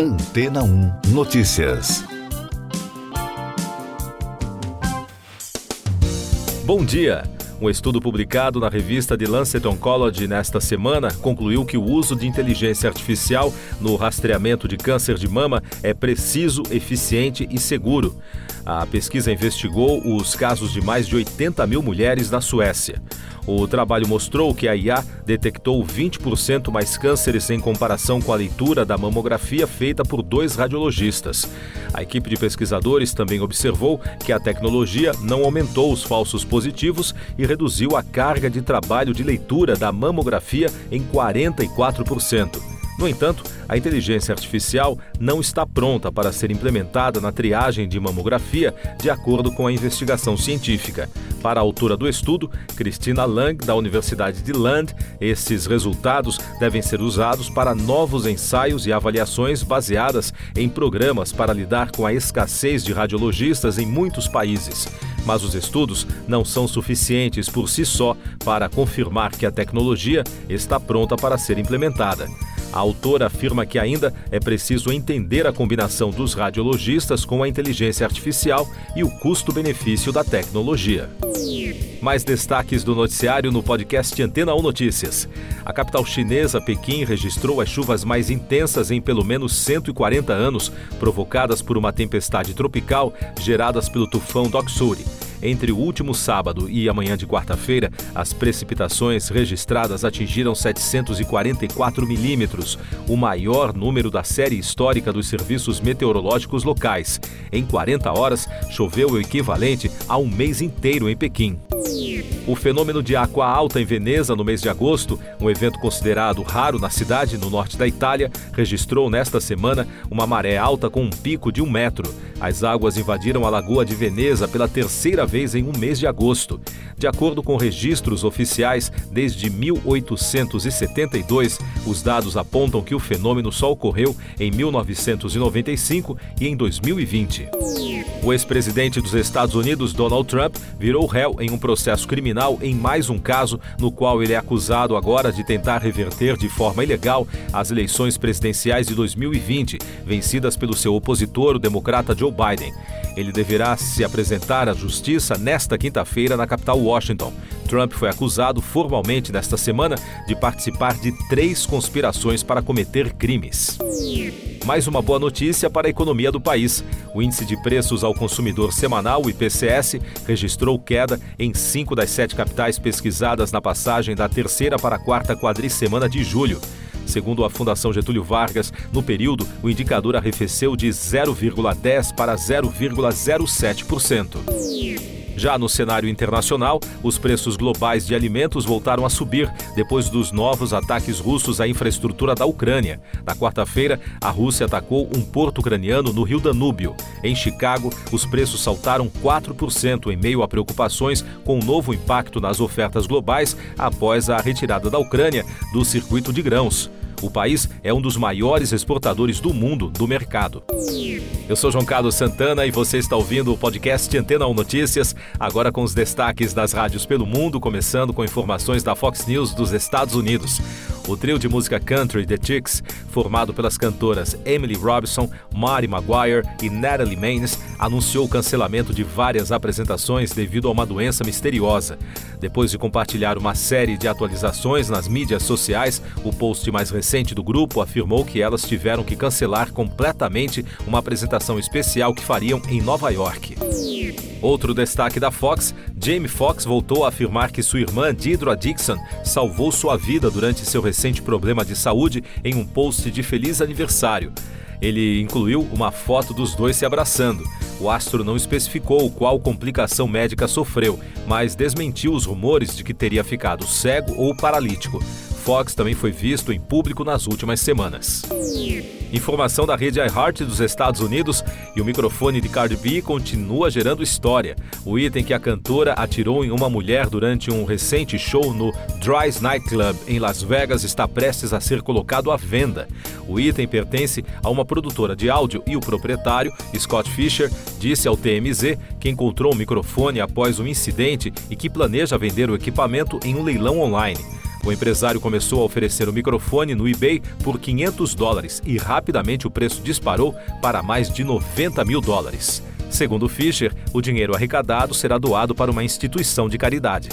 Antena 1 Notícias. Bom dia. Um estudo publicado na revista The Lancet Oncology nesta semana concluiu que o uso de inteligência artificial no rastreamento de câncer de mama é preciso, eficiente e seguro. A pesquisa investigou os casos de mais de 80 mil mulheres na Suécia. O trabalho mostrou que a IA detectou 20% mais cânceres em comparação com a leitura da mamografia feita por dois radiologistas. A equipe de pesquisadores também observou que a tecnologia não aumentou os falsos positivos e reduziu a carga de trabalho de leitura da mamografia em 44%. No entanto, a inteligência artificial não está pronta para ser implementada na triagem de mamografia, de acordo com a investigação científica. Para a autora do estudo, Cristina Lang, da Universidade de Lund, esses resultados devem ser usados para novos ensaios e avaliações baseadas em programas para lidar com a escassez de radiologistas em muitos países. Mas os estudos não são suficientes por si só para confirmar que a tecnologia está pronta para ser implementada. A autora afirma que ainda é preciso entender a combinação dos radiologistas com a inteligência artificial e o custo-benefício da tecnologia. Mais destaques do noticiário no podcast Antena 1 Notícias. A capital chinesa, Pequim, registrou as chuvas mais intensas em pelo menos 140 anos, provocadas por uma tempestade tropical geradas pelo tufão Doksuri. Entre o último sábado e amanhã de quarta-feira, as precipitações registradas atingiram 744 milímetros, o maior número da série histórica dos serviços meteorológicos locais. Em 40 horas, choveu o equivalente a um mês inteiro em Pequim. O fenômeno de água alta em Veneza no mês de agosto, um evento considerado raro na cidade, no norte da Itália, registrou nesta semana uma maré alta com um pico de um metro. As águas invadiram a Lagoa de Veneza pela terceira vez em um mês de agosto. De acordo com registros oficiais, desde 1872, os dados apontam que o fenômeno só ocorreu em 1995 e em 2020. O ex-presidente dos Estados Unidos, Donald Trump, virou réu em um processo criminal em mais um caso no qual ele é acusado agora de tentar reverter de forma ilegal as eleições presidenciais de 2020, vencidas pelo seu opositor, o democrata Joe Biden. Ele deverá se apresentar à justiça nesta quinta-feira na capital Washington. Trump foi acusado formalmente nesta semana de participar de três conspirações para cometer crimes. Mais uma boa notícia para a economia do país. O índice de preços ao consumidor semanal, o IPCS, registrou queda em cinco das sete capitais pesquisadas na passagem da terceira para a quarta quadricemana de julho. Segundo a Fundação Getúlio Vargas, no período, o indicador arrefeceu de 0,10 para 0,07%. Já no cenário internacional, os preços globais de alimentos voltaram a subir depois dos novos ataques russos à infraestrutura da Ucrânia. Na quarta-feira, a Rússia atacou um porto ucraniano no rio Danúbio. Em Chicago, os preços saltaram 4% em meio a preocupações com o um novo impacto nas ofertas globais após a retirada da Ucrânia do circuito de grãos. O país é um dos maiores exportadores do mundo do mercado. Eu sou João Carlos Santana e você está ouvindo o podcast Antena 1 Notícias, agora com os destaques das rádios pelo mundo, começando com informações da Fox News dos Estados Unidos. O trio de música country The Chicks, formado pelas cantoras Emily Robinson, Mary Maguire e Natalie Maines, anunciou o cancelamento de várias apresentações devido a uma doença misteriosa. Depois de compartilhar uma série de atualizações nas mídias sociais, o post mais recente do grupo afirmou que elas tiveram que cancelar completamente uma apresentação especial que fariam em Nova York. Outro destaque da Fox, Jamie Foxx voltou a afirmar que sua irmã Deidre Dixon salvou sua vida durante seu recente problema de saúde em um post de feliz aniversário. Ele incluiu uma foto dos dois se abraçando. O astro não especificou qual complicação médica sofreu, mas desmentiu os rumores de que teria ficado cego ou paralítico. Fox também foi visto em público nas últimas semanas. Informação da rede iHeart dos Estados Unidos e o microfone de Cardi B continua gerando história. O item que a cantora atirou em uma mulher durante um recente show no Dry's Nightclub em Las Vegas está prestes a ser colocado à venda. O item pertence a uma produtora de áudio e o proprietário, Scott Fisher, disse ao TMZ que encontrou o microfone após um incidente e que planeja vender o equipamento em um leilão online. O empresário começou a oferecer o microfone no eBay por 500 dólares e rapidamente o preço disparou para mais de 90 mil dólares. Segundo Fischer, o dinheiro arrecadado será doado para uma instituição de caridade.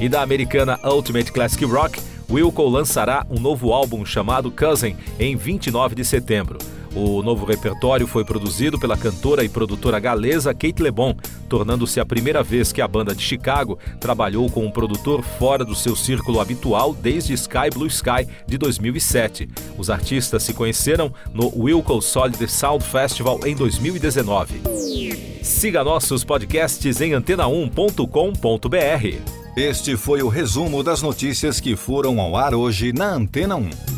E da americana Ultimate Classic Rock, Wilco lançará um novo álbum chamado Cousin em 29 de setembro. O novo repertório foi produzido pela cantora e produtora galesa Kate LeBon, tornando-se a primeira vez que a banda de Chicago trabalhou com um produtor fora do seu círculo habitual desde Sky Blue Sky de 2007. Os artistas se conheceram no Wilco Solid Sound Festival em 2019. Siga nossos podcasts em antena1.com.br. Este foi o resumo das notícias que foram ao ar hoje na Antena 1.